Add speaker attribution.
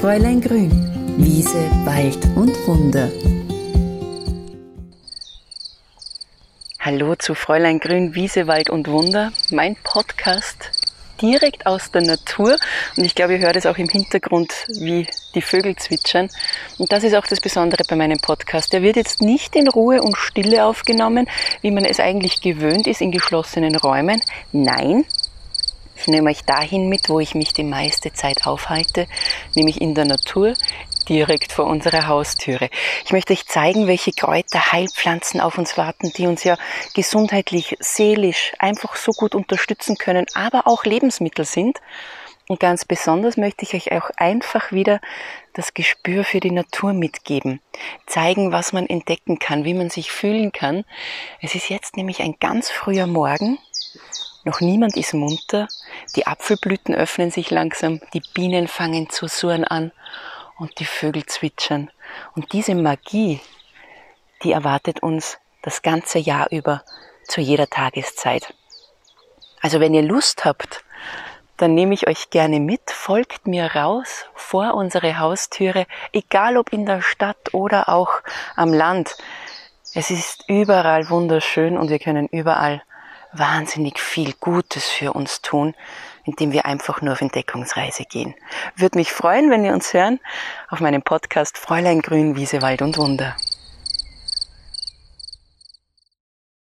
Speaker 1: Fräulein Grün, Wiese, Wald und Wunder.
Speaker 2: Hallo zu Fräulein Grün, Wiese, Wald und Wunder, mein Podcast direkt aus der Natur. Und ich glaube, ihr hört es auch im Hintergrund, wie die Vögel zwitschern. Und das ist auch das Besondere bei meinem Podcast. Der wird jetzt nicht in Ruhe und Stille aufgenommen, wie man es eigentlich gewöhnt ist in geschlossenen Räumen. Nein, ich nehme euch dahin mit, wo ich mich die meiste Zeit aufhalte, nämlich in der Natur, direkt vor unserer Haustüre. Ich möchte euch zeigen, welche Kräuter, Heilpflanzen auf uns warten, die uns ja gesundheitlich, seelisch einfach so gut unterstützen können, aber auch Lebensmittel sind. Und ganz besonders möchte ich euch auch einfach wieder das Gespür für die Natur mitgeben, zeigen, was man entdecken kann, wie man sich fühlen kann. Es ist jetzt nämlich ein ganz früher Morgen, noch niemand ist munter, die Apfelblüten öffnen sich langsam, die Bienen fangen zu surren an und die Vögel zwitschern. Und diese Magie, die erwartet uns das ganze Jahr über zu jeder Tageszeit. Also wenn ihr Lust habt, dann nehme ich euch gerne mit, folgt mir raus vor unsere Haustüre, egal ob in der Stadt oder auch am Land. Es ist überall wunderschön und wir können überall wahnsinnig viel Gutes für uns tun, indem wir einfach nur auf Entdeckungsreise gehen. Würde mich freuen, wenn wir uns hören auf meinem Podcast Fräulein Grün, Wiese, Wald und Wunder.